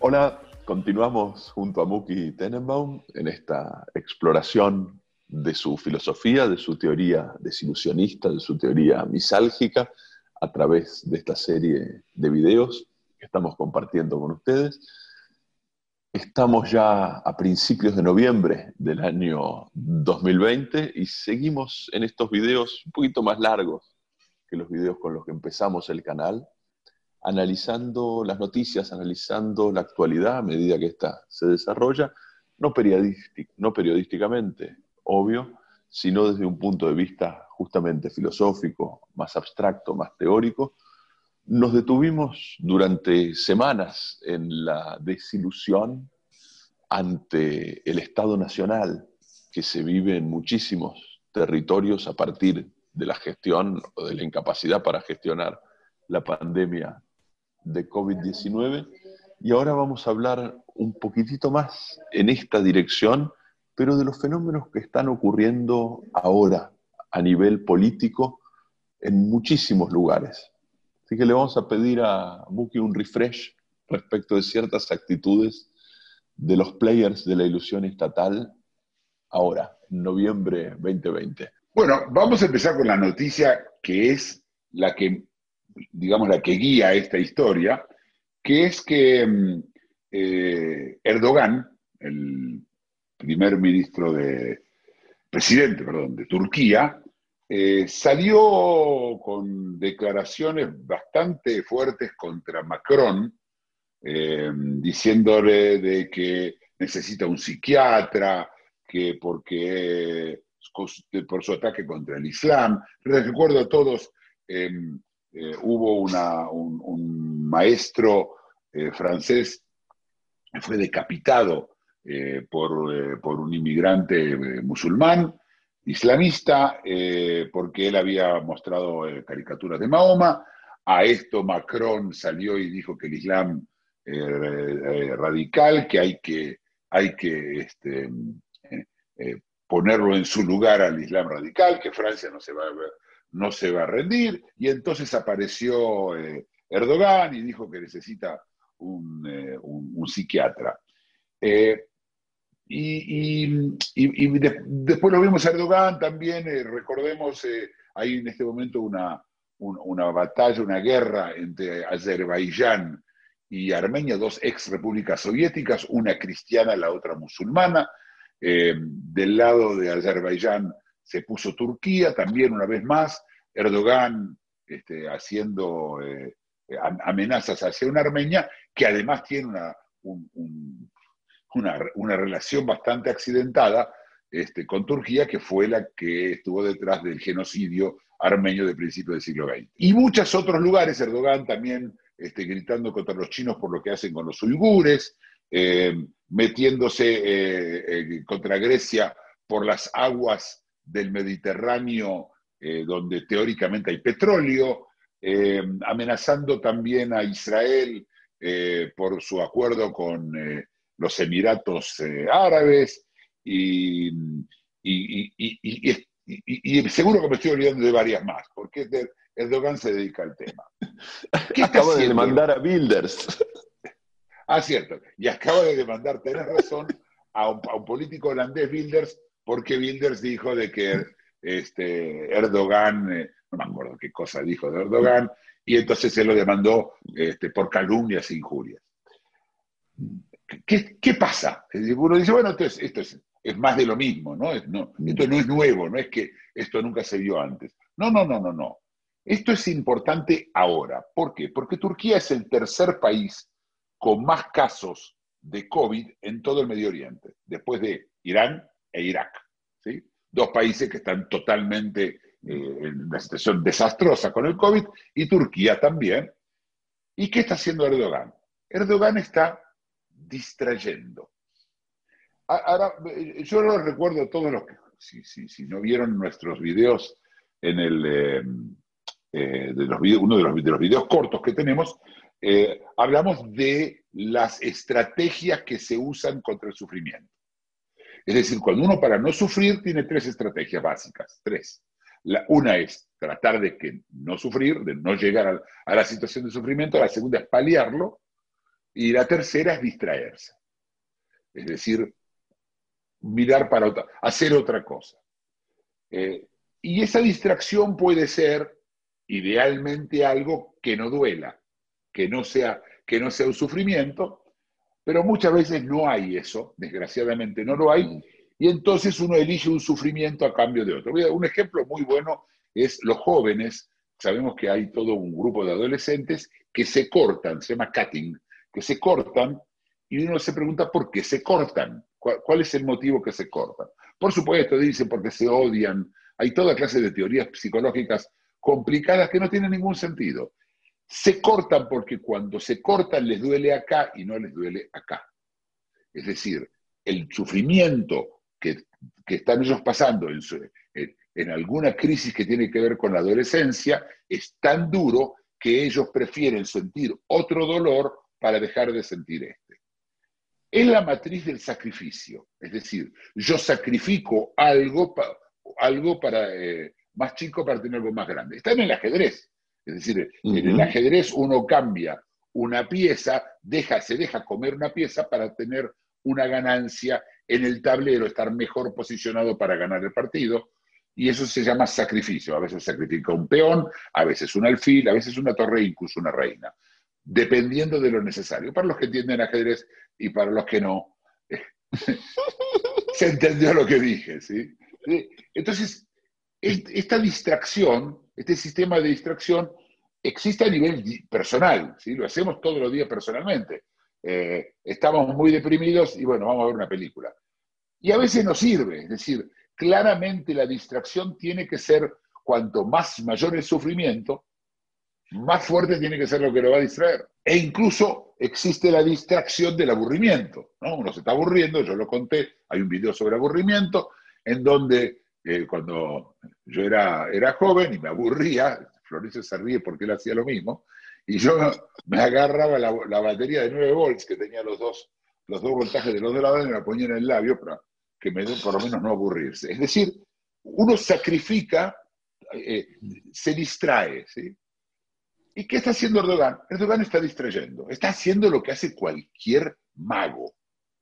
Hola, continuamos junto a Muki Tenenbaum en esta exploración de su filosofía, de su teoría desilusionista, de su teoría misálgica, a través de esta serie de videos que estamos compartiendo con ustedes. Estamos ya a principios de noviembre del año 2020 y seguimos en estos videos un poquito más largos que los videos con los que empezamos el canal, analizando las noticias, analizando la actualidad a medida que ésta se desarrolla, no, periodístic- no periodísticamente, obvio, sino desde un punto de vista justamente filosófico, más abstracto, más teórico. Nos detuvimos durante semanas en la desilusión ante el Estado Nacional que se vive en muchísimos territorios a partir de la gestión o de la incapacidad para gestionar la pandemia de COVID-19. Y ahora vamos a hablar un poquitito más en esta dirección, pero de los fenómenos que están ocurriendo ahora a nivel político en muchísimos lugares. Así que le vamos a pedir a Muki un refresh respecto de ciertas actitudes de los players de la ilusión estatal ahora, en noviembre 2020. Bueno, vamos a empezar con la noticia que es la que, digamos, la que guía esta historia, que es que mm, eh, Erdogan, el primer ministro de, presidente, perdón, de Turquía, eh, salió con declaraciones bastante fuertes contra Macron, eh, diciéndole de que necesita un psiquiatra, que porque por su ataque contra el Islam. Recuerdo a todos, eh, eh, hubo un, maestro francés que fue decapitado eh, por, eh, por un inmigrante eh, musulmán, islamista, porque él había mostrado caricaturas de Mahoma. A esto Macron salió y dijo que el Islam radical, que hay que, hay que este, ponerlo en su lugar al Islam radical, que Francia no se va a, no se va a rendir. Y entonces apareció Erdogan y dijo que necesita un, psiquiatra. Y, y- y- de- después lo vimos a Erdogan también, eh, recordemos, eh, hay en este momento una, un- una batalla, una guerra entre Azerbaiyán y Armenia, dos ex repúblicas soviéticas, una cristiana, la otra musulmana. Eh, del lado de Azerbaiyán se puso Turquía, también una vez más, Erdogan este, haciendo eh, am- amenazas hacia una Armenia que además tiene una, un- un- una, una relación bastante accidentada este, con Turquía, que fue la que estuvo detrás del genocidio armenio de principios del siglo XX. Y muchos otros lugares, Erdogan también este, gritando contra los chinos por lo que hacen con los uigures, eh, metiéndose eh, eh, contra Grecia por las aguas del Mediterráneo, donde teóricamente hay petróleo, amenazando también a Israel por su acuerdo con los Emiratos eh, Árabes, y, y- y- y- seguro que me estoy olvidando de varias más, porque Erdogan se dedica al tema. ¿Qué está Acabo de demandar a Builders. Ah, cierto. Y acaba de demandar, tenés razón, a un, a un político holandés, Wilders, porque Wilders dijo de que este, Erdogan, eh, no me acuerdo qué cosa dijo de Erdogan, y entonces se lo demandó este, por calumnias e injurias. ¿Qué, qué pasa? Uno dice, bueno, esto es, esto es, es más de lo mismo, no, Esto no es nuevo, no es que esto nunca se vio antes. No, no, no, no, no. Esto es importante ahora. ¿Por qué? Porque Turquía es el tercer país con más casos de COVID en todo el Medio Oriente, después de Irán e Irak. ¿sí? Dos países que están totalmente eh, en una situación desastrosa con el COVID y Turquía también. ¿Y qué está haciendo Erdogan? Erdogan está distrayendo. Ahora, eh, yo lo recuerdo a todos los que, si, si- si no vieron nuestros videos en el, eh, eh, de los uno de los, de los, videos cortos que tenemos, hablamos de las estrategias que se usan contra el sufrimiento. Es decir, cuando uno para no sufrir tiene tres estrategias básicas, tres. La, una es tratar de que no sufrir, de no llegar a, a la situación de sufrimiento, la segunda es paliarlo, y la tercera es distraerse. Es decir, mirar para otra, hacer otra cosa. Eh, y esa distracción puede ser idealmente algo que no duela, que no sea, que no sea un sufrimiento, pero muchas veces no hay eso, desgraciadamente no lo hay, mm. y entonces uno elige un sufrimiento a cambio de otro. Un ejemplo muy bueno es los jóvenes, sabemos que hay todo un grupo de adolescentes que se cortan, se llama cutting, que se cortan y uno se pregunta por qué se cortan, cuál, es el motivo que se cortan. Por supuesto, dicen porque se odian, hay toda clase de teorías psicológicas complicadas que no tienen ningún sentido. Se cortan porque cuando se cortan les duele acá y no les duele acá. Es decir, el sufrimiento que, están ellos pasando en, en alguna crisis que tiene que ver con la adolescencia es tan duro que ellos prefieren sentir otro dolor para dejar de sentir este. Es la matriz del sacrificio, es decir, yo sacrifico algo, algo para, eh, más chico para tener algo más grande. Está en el ajedrez, es decir, en el ajedrez uno cambia una pieza, deja, se deja comer una pieza para tener una ganancia en el tablero, estar mejor posicionado para ganar el partido, y eso se llama sacrificio. A veces sacrifica un peón, a veces un alfil, a veces una torre, incluso una reina dependiendo de lo necesario. Para los que entienden ajedrez y para los que no, se entendió lo que dije, ¿sí? Entonces, esta distracción, este sistema de distracción, existe a nivel personal, ¿sí? Lo hacemos todos los días personalmente. Eh, estamos muy deprimidos y bueno, vamos a ver una película. Y a veces nos sirve, es decir, claramente la distracción tiene que ser cuanto más mayor el sufrimiento, más fuerte tiene que ser lo que lo va a distraer. E incluso existe la distracción del aburrimiento. ¿no? Uno se está aburriendo, yo lo conté, hay un video sobre aburrimiento, en donde eh, cuando yo era, era joven y me aburría, Florencio se ríe porque él hacía lo mismo, y yo me agarraba la, batería de 9 volts que tenía los dos, los dos voltajes de los dos lados y me la ponía en el labio para que me por lo menos no aburrirse. Es decir, uno sacrifica, eh, se distrae, ¿sí? ¿Y qué está haciendo Erdogan? Erdogan está distrayendo, está haciendo lo que hace cualquier mago.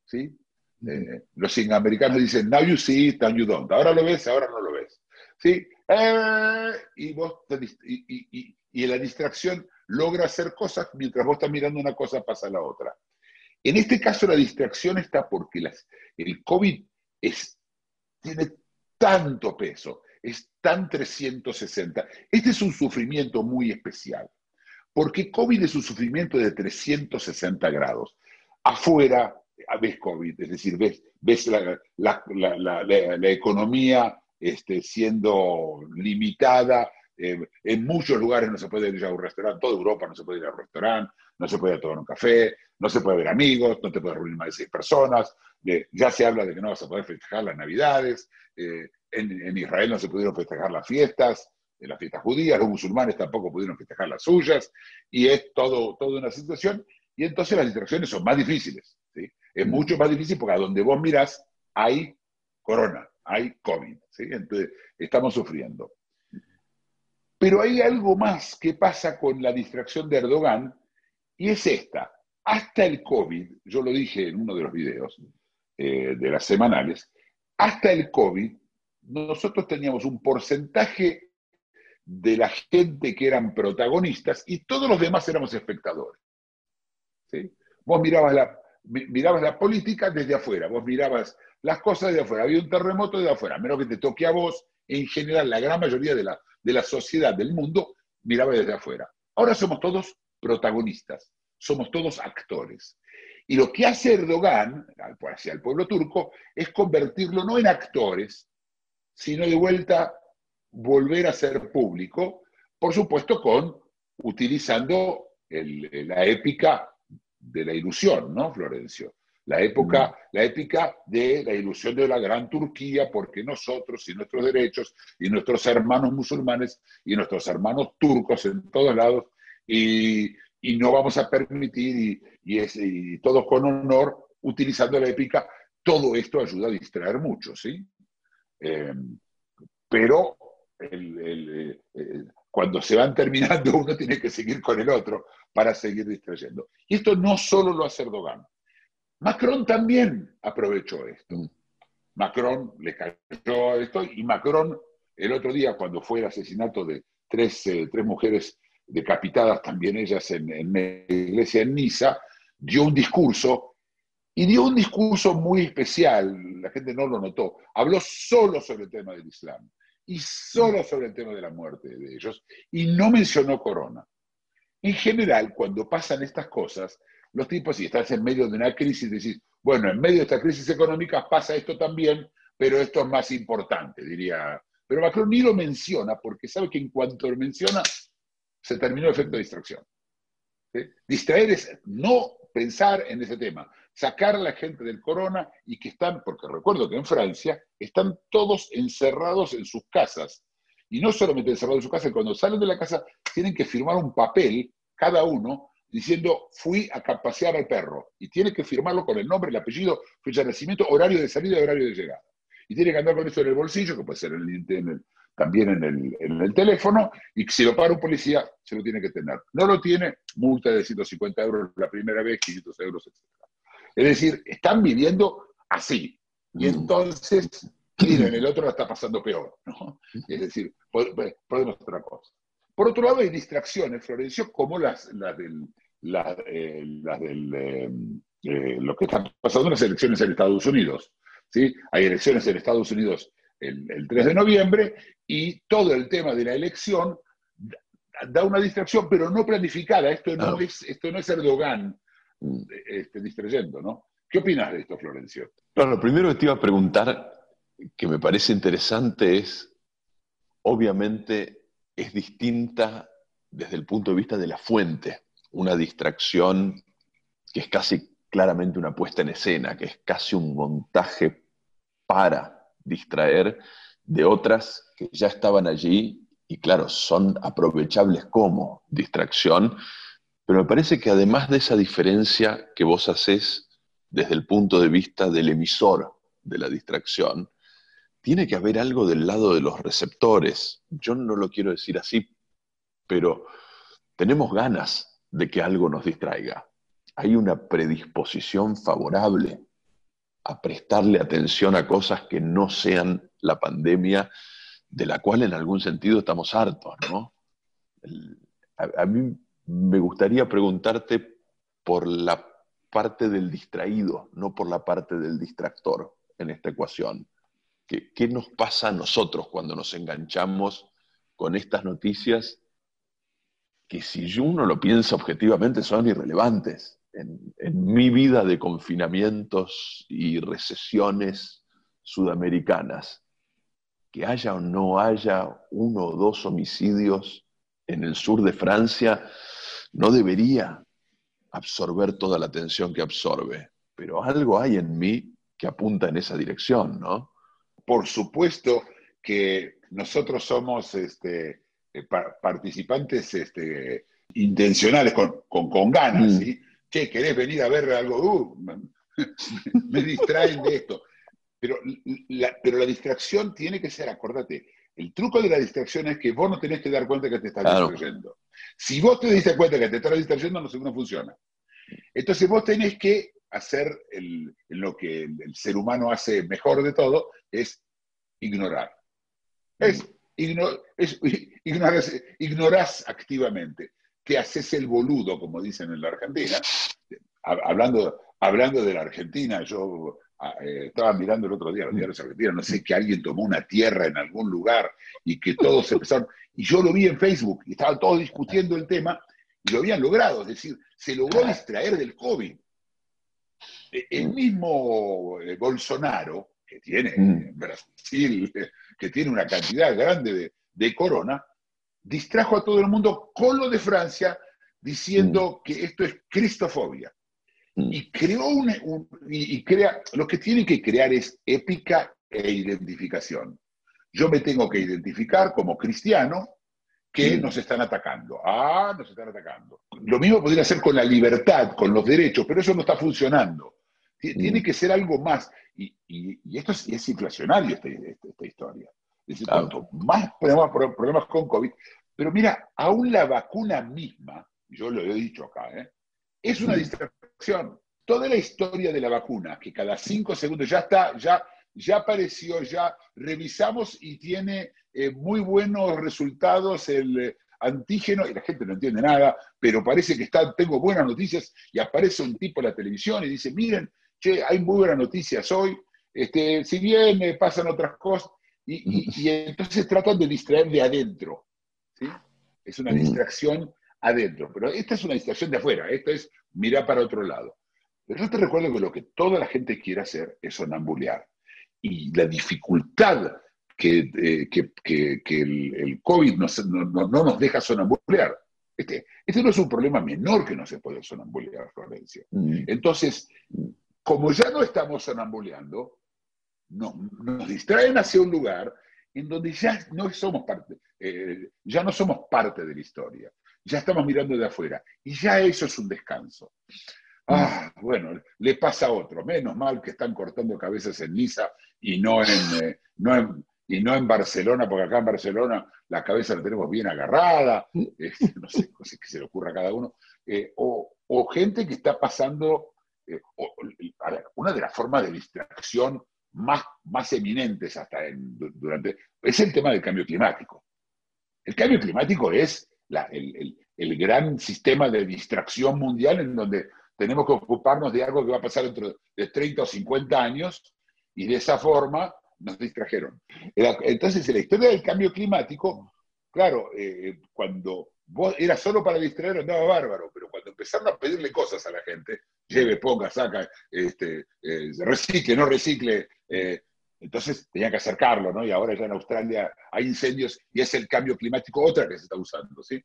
¿sí? Eh, los americanos dicen, now you see now you don't. Ahora lo ves, ahora no lo ves. ¿sí? Eh, y, vos y, y, la distracción logra hacer cosas mientras vos estás mirando una cosa, pasa la otra. En este caso, la distracción está porque las, el COVID es, tiene tanto peso, es tan 360. Este es un sufrimiento muy especial. Porque COVID es un sufrimiento de 360 grados. Afuera ves COVID, es decir, ves, ves la, economía este, siendo limitada. Eh, en muchos lugares no se puede ir a un restaurante, toda Europa no se puede ir a un restaurante, no se puede tomar un café, no se puede ver amigos, no te puedes reunir más de seis personas. ya se habla de que no vas a poder festejar las Navidades. Eh, en, Israel no se pudieron festejar las fiestas de las fiestas judías, los musulmanes tampoco pudieron festejar las suyas, y es todo, toda una situación, y entonces las distracciones son más difíciles. ¿sí? Es mucho más difícil porque a donde vos mirás hay corona, hay COVID, ¿sí? entonces estamos sufriendo. Pero hay algo más que pasa con la distracción de Erdogan, y es esta. Hasta el COVID, yo lo dije en uno de los videos eh, de las semanales, hasta el COVID, nosotros teníamos un porcentaje de la gente que eran protagonistas y todos los demás éramos espectadores. ¿sí? Vos mirabas la, mirabas la política desde afuera, vos mirabas las cosas desde afuera, había un terremoto desde afuera, menos que te toque a vos, en general la gran mayoría de la, de la sociedad del mundo miraba desde afuera. Ahora somos todos protagonistas, somos todos actores. Y lo que hace Erdogan hacia el pueblo turco es convertirlo no en actores, sino de vuelta volver a ser público, por supuesto con utilizando la épica de la ilusión, ¿no, Florencio? La época, la épica de la ilusión de la gran Turquía, porque nosotros y nuestros derechos y nuestros hermanos musulmanes y nuestros hermanos turcos en todos lados, y, no vamos a permitir, y, es, y todo con honor, utilizando la épica, todo esto ayuda a distraer mucho, ¿sí? Eh, pero eh, cuando se van terminando, uno tiene que seguir con el otro para seguir distrayendo. Y esto no solo lo hace Erdogan. Macron también aprovechó esto. Macron le cayó esto y Macron el otro día cuando fue el asesinato de tres, eh, tres mujeres decapitadas, también ellas en, en una iglesia en Niza, dio un discurso y dio un discurso muy especial, la gente no lo notó, habló solo sobre el tema del Islam y solo sobre el tema de la muerte de ellos y no mencionó corona. En general, cuando pasan estas cosas, los tipos, si estás en medio de una crisis, decís, bueno, en medio de esta crisis económica pasa esto también, pero esto es más importante, diría. Pero Macron ni lo menciona porque sabe que en cuanto lo menciona, se terminó el efecto de distracción. Distraer es no pensar en ese tema, sacar a la gente del corona y que están, porque recuerdo que en Francia están todos encerrados en sus casas. Y no solamente encerrados en sus casas, cuando salen de la casa tienen que firmar un papel, cada uno, diciendo fui a pasear al perro. Y tiene que firmarlo con el nombre, el apellido, fecha de nacimiento, horario de salida y horario de llegada. Y tiene que andar con eso en el bolsillo, que puede ser también en el, en el, teléfono, y si lo para un policía, se lo tiene que tener. No lo tiene, multa de 150 euros la primera vez, 500 euros, etc. Es decir, están viviendo así. Y mm. entonces, miren, el otro la está pasando peor. ¿no? Es decir, podemos otra cosa. Por otro lado, hay distracciones, Florencio, como las, las del, las, eh, del eh, eh, lo que está pasando en las elecciones en Estados Unidos. ¿sí? Hay elecciones en Estados Unidos el, el 3 de noviembre y todo el tema de la elección da una distracción, pero no planificada. Esto no, es, esto no es Erdogan Mm. Este, distrayendo, ¿no? ¿Qué opinas de esto, Florencio? Lo primero que te iba a preguntar, que me parece interesante, es, obviamente, es distinta desde el punto de vista de la fuente, una distracción que es casi claramente una puesta en escena, que es casi un montaje para distraer de otras que ya estaban allí y claro, son aprovechables como distracción, pero me parece que además de esa diferencia que vos haces desde el punto de vista del emisor de la distracción, tiene que haber algo del lado de los receptores. Yo no lo quiero decir así, pero tenemos ganas de que algo nos distraiga. Hay una predisposición favorable a prestarle atención a cosas que no sean la pandemia, de la cual en algún sentido estamos hartos, ¿no? a, mí me gustaría preguntarte por la parte del distraído, no por la parte del distractor en esta ecuación. ¿Qué, nos pasa a nosotros cuando nos enganchamos con estas noticias que si uno lo piensa objetivamente son irrelevantes? En, en mi vida de confinamientos y recesiones sudamericanas, que haya o no haya uno o dos homicidios en el sur de Francia, no debería absorber toda la atención que absorbe, pero algo hay en mí que apunta en esa dirección, ¿no? Por supuesto que nosotros somos este, eh, participantes este, intencionales, con, con, ganas, mm. ¿sí? ¿Qué, querés venir a ver algo? Uh, me distraen de esto. Pero la, pero la distracción tiene que ser, acordate, el truco de la distracción es que vos no tenés que dar cuenta que te estás distrayendo. Si vos te diste cuenta que te estás distrayendo, no, no funciona. Entonces vos tenés que hacer lo que el, ser humano hace mejor de todo, es ignorar. Es, ignorás, activamente. Te haces el boludo, como dicen en la Argentina. Hablando, hablando de la Argentina, yo eh, estaba mirando el otro día los diarios argentinos, no sé, que alguien tomó una tierra en algún lugar y que todos empezaron, y yo lo vi en Facebook, y estaban todos discutiendo el tema, y lo habían logrado, es decir, se logró distraer del COVID. E, el mismo eh, Bolsonaro, que tiene mm. en Brasil, que tiene una cantidad grande de, de corona, distrajo a todo el mundo con lo de Francia, diciendo mm. que esto es cristofobia. Mm. y creó un, un- y, crea, lo que tiene que crear es épica e identificación. Yo me tengo que identificar como cristiano que Mm. nos están atacando. Ah, nos están atacando. Lo mismo podría ser con la libertad, con los derechos, pero eso no está funcionando. Ti- Tiene Mm. que ser algo más. Y, y- y esto es, es inflacionario, esta, esta- esta historia. Es decir, Claro. cuanto más problemas, problemas con COVID. Pero mira, aún la vacuna misma, yo lo he dicho acá, ¿eh? es una Mm. Toda la historia de la vacuna, que cada cinco segundos ya está, ya, ya apareció, ya revisamos y tiene eh, muy buenos resultados el eh, antígeno, y la gente no entiende nada, pero parece que está, tengo buenas noticias, y aparece un tipo en la televisión y dice, miren, che, hay muy buenas noticias hoy, este, si bien eh, pasan otras cosas, y, y- y entonces tratan de distraer de adentro. ¿sí? Es una Mm. distracción adentro, pero esta es una distracción de afuera, esta es mirar para otro lado. Pero yo te recuerdo que lo que toda la gente quiere hacer es sonambulear. Y la dificultad que, eh, que, que- que el, el COVID nos- no, no- no nos deja sonambulear. Este, este no es un problema menor que no se puede sonambulear, Florencia. Mm. Entonces, como ya no estamos sonambuleando, no- nos distraen hacia un lugar en donde ya no somos parte, eh, ya no somos parte de la historia, ya estamos mirando de afuera, y ya eso es un descanso. Ah, bueno, le pasa a otro, menos mal que están cortando cabezas en Niza y no en, eh, no en- y no en Barcelona, porque acá en Barcelona la cabeza la tenemos bien agarrada, eh, no sé, no sé qué se le ocurra a cada uno, eh, o, o gente que está pasando, eh, o- a ver, una de las formas de distracción más, más eminentes hasta en- du- durante, es el tema del cambio climático. El cambio climático es el, gran sistema de distracción mundial en donde tenemos que ocuparnos de algo que va a pasar dentro de 30 o 50 años y de esa forma nos distrajeron. Entonces, en la historia del cambio climático, claro, eh, cuando era solo para distraer andaba bárbaro, pero cuando empezaron a pedirle cosas a la gente, lleve, ponga, saca, este, eh, recicle, no recicle, eh, entonces tenían que acercarlo, ¿no? Y ahora ya en Australia hay incendios y es el cambio climático otra que se está usando, ¿sí?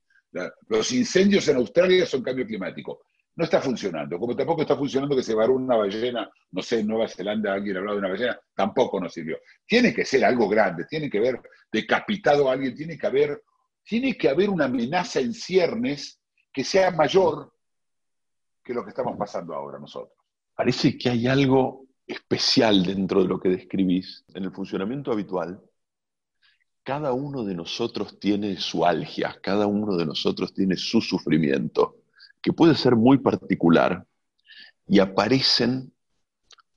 Los incendios en Australia son cambio climático. No está funcionando, como tampoco está funcionando que se varó una ballena, no sé, en Nueva Zelanda alguien hablaba de una ballena, tampoco nos sirvió. Tiene que ser algo grande, tiene que haber decapitado a alguien, tiene que haber, tiene que haber una amenaza en ciernes que sea mayor que lo que estamos pasando ahora nosotros. Parece que hay algo especial dentro de lo que describís. En el funcionamiento habitual, cada uno de nosotros tiene su algia, cada uno de nosotros tiene su sufrimiento, que puede ser muy particular, y aparecen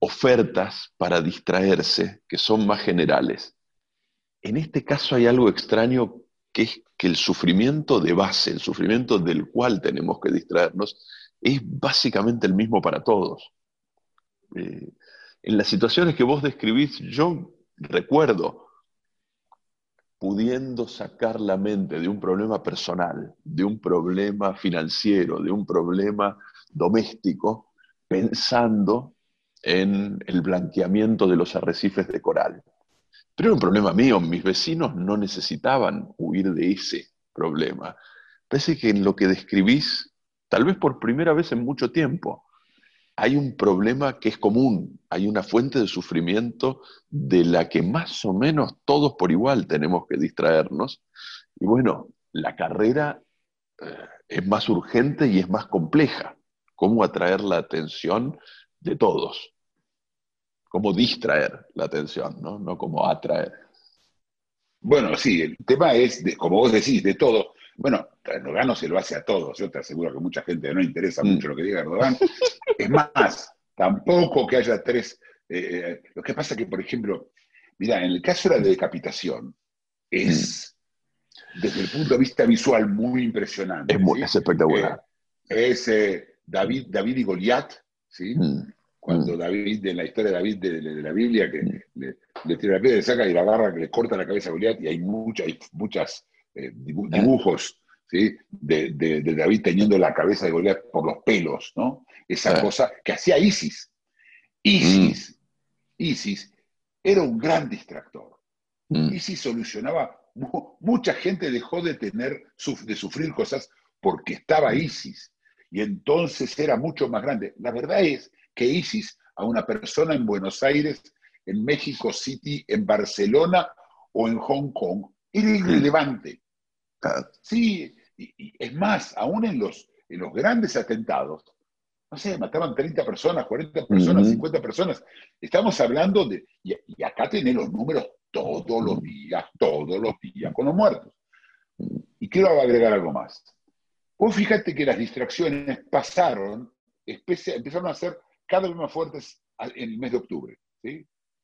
ofertas para distraerse que son más generales. En este caso hay algo extraño que es que el sufrimiento de base, el sufrimiento del cual tenemos que distraernos, es básicamente el mismo para todos. Eh, en las situaciones que vos describís, yo recuerdo pudiendo sacar la mente de un problema personal, de un problema financiero, de un problema doméstico, pensando en el blanqueamiento de los arrecifes de coral. Pero era un problema mío, mis vecinos no necesitaban huir de ese problema. Parece que en lo que describís, tal vez por primera vez en mucho tiempo, hay un problema que es común, hay una fuente de sufrimiento de la que más o menos todos por igual tenemos que distraernos. Y bueno, la carrera eh, es más urgente y es más compleja. ¿Cómo atraer la atención de todos? ¿Cómo distraer la atención, no, no cómo atraer? Bueno, sí, el tema es, de, como vos decís, de todo. Bueno, Erdogan no se lo hace a todos. Yo te aseguro que mucha gente no interesa mucho lo que diga Erdogan. Es más, tampoco que haya tres. eh, lo que pasa que, por ejemplo, mira, en el caso de la decapitación, es desde el punto de vista visual muy impresionante. Es, muy, ¿sí? es espectacular. Eh, es eh, David, David y Goliat, ¿sí? Mm, Cuando David, en la historia de David de, de la Biblia, que le, le tira la piedra, le saca y la agarra, que le corta la cabeza a Goliat, y hay, mucha, hay muchas eh, dibu- dibujos ¿sí? de, de- de David teniendo la cabeza de Goliat por los pelos, ¿no? Esa Ah. cosa que hacía Isis. Isis, Isis era un gran distractor. mm, Isis solucionaba, mu- mucha gente dejó de tener, de sufrir cosas porque estaba Isis. y entonces era mucho más grande. La verdad es que ISIS a una persona en Buenos Aires, en México City, en Barcelona o en Hong Kong era irrelevante. Sí, y, es más, aún en los, en los grandes atentados, no sé, mataban 30 personas, 40 personas, 50 personas. Estamos hablando de, y, y acá tenés los números todos los días, todos los días, con los muertos. Y quiero agregar algo más. Vos fíjate que las distracciones pasaron, empezaron a ser cada vez más fuertes en el mes de octubre.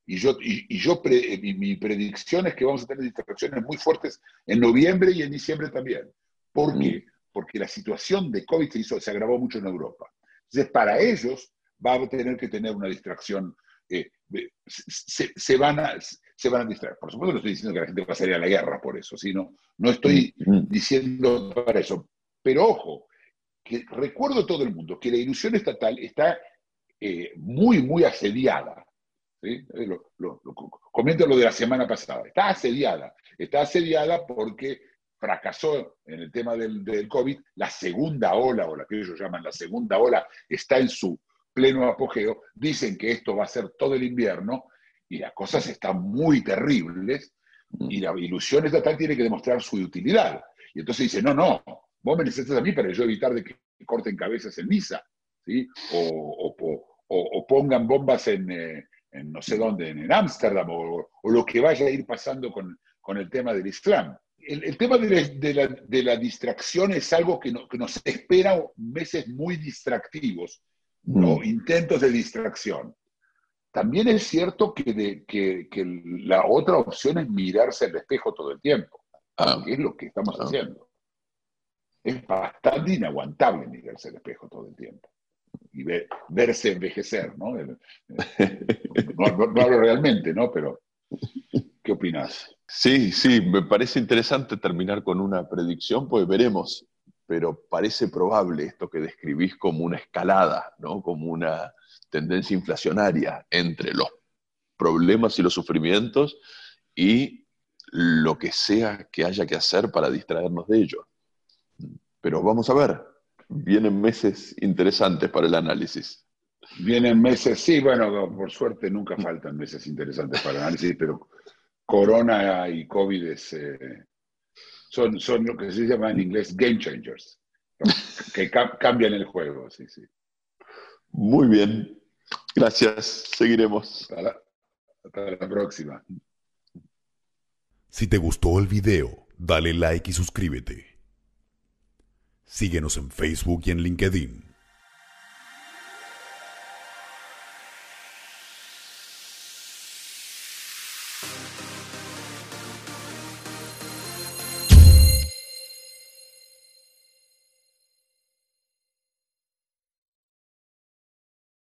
Y yo, y, yo mi, predicción es que vamos a tener distracciones muy fuertes en noviembre y en diciembre también. ¿Por qué? Porque la situación de COVID se, hizo, se agravó mucho en Europa. Entonces, para ellos va a tener que tener una distracción. Eh, se, van a, se van a distraer. Por supuesto, no estoy diciendo que la gente va a salir a la guerra por eso, sino no estoy diciendo para eso. Pero ojo, que recuerdo todo el mundo que la ilusión estatal está eh, muy, muy asediada. ¿Sí? Eh, lo, comento lo de la semana pasada. Está asediada. Está asediada porque fracasó en el tema del, del, COVID. La segunda ola, o la que ellos llaman la segunda ola, está en su pleno apogeo. Dicen que esto va a ser todo el invierno y las cosas están muy terribles y la ilusión estatal tiene que demostrar su utilidad. Y entonces dice, no, no, vos me necesitas a mí para yo evitar de que corten cabezas en misa. O, pongan bombas en, eh, no sé dónde, en Ámsterdam, o, lo que vaya a ir pasando con, el tema del Islam. El, tema de la, distracción es algo que, nos espera meses muy distractivos, ¿no? Mm. intentos de distracción. También es cierto que, que, la otra opción es mirarse al espejo todo el tiempo, ah. que es lo que estamos ah. haciendo. Es bastante inaguantable mirarse al espejo todo el tiempo y verse envejecer, ¿no? No, hablo realmente, ¿no? Pero, ¿qué opinas? Sí, sí, me parece interesante terminar con una predicción, pues veremos, pero parece probable esto que describís como una escalada, ¿no? Como una tendencia inflacionaria entre los problemas y los sufrimientos y lo que sea que haya que hacer para distraernos de ello. Pero vamos a ver, vienen meses interesantes para el análisis. Vienen meses, sí, bueno, por suerte nunca faltan meses interesantes para el análisis, pero Corona y COVID eh, son, son lo que se llama en inglés game changers, que cambian el juego, sí, sí. Muy bien, gracias, seguiremos. hasta la próxima. Si te gustó el video, dale like y suscríbete. Síguenos en Facebook y en LinkedIn.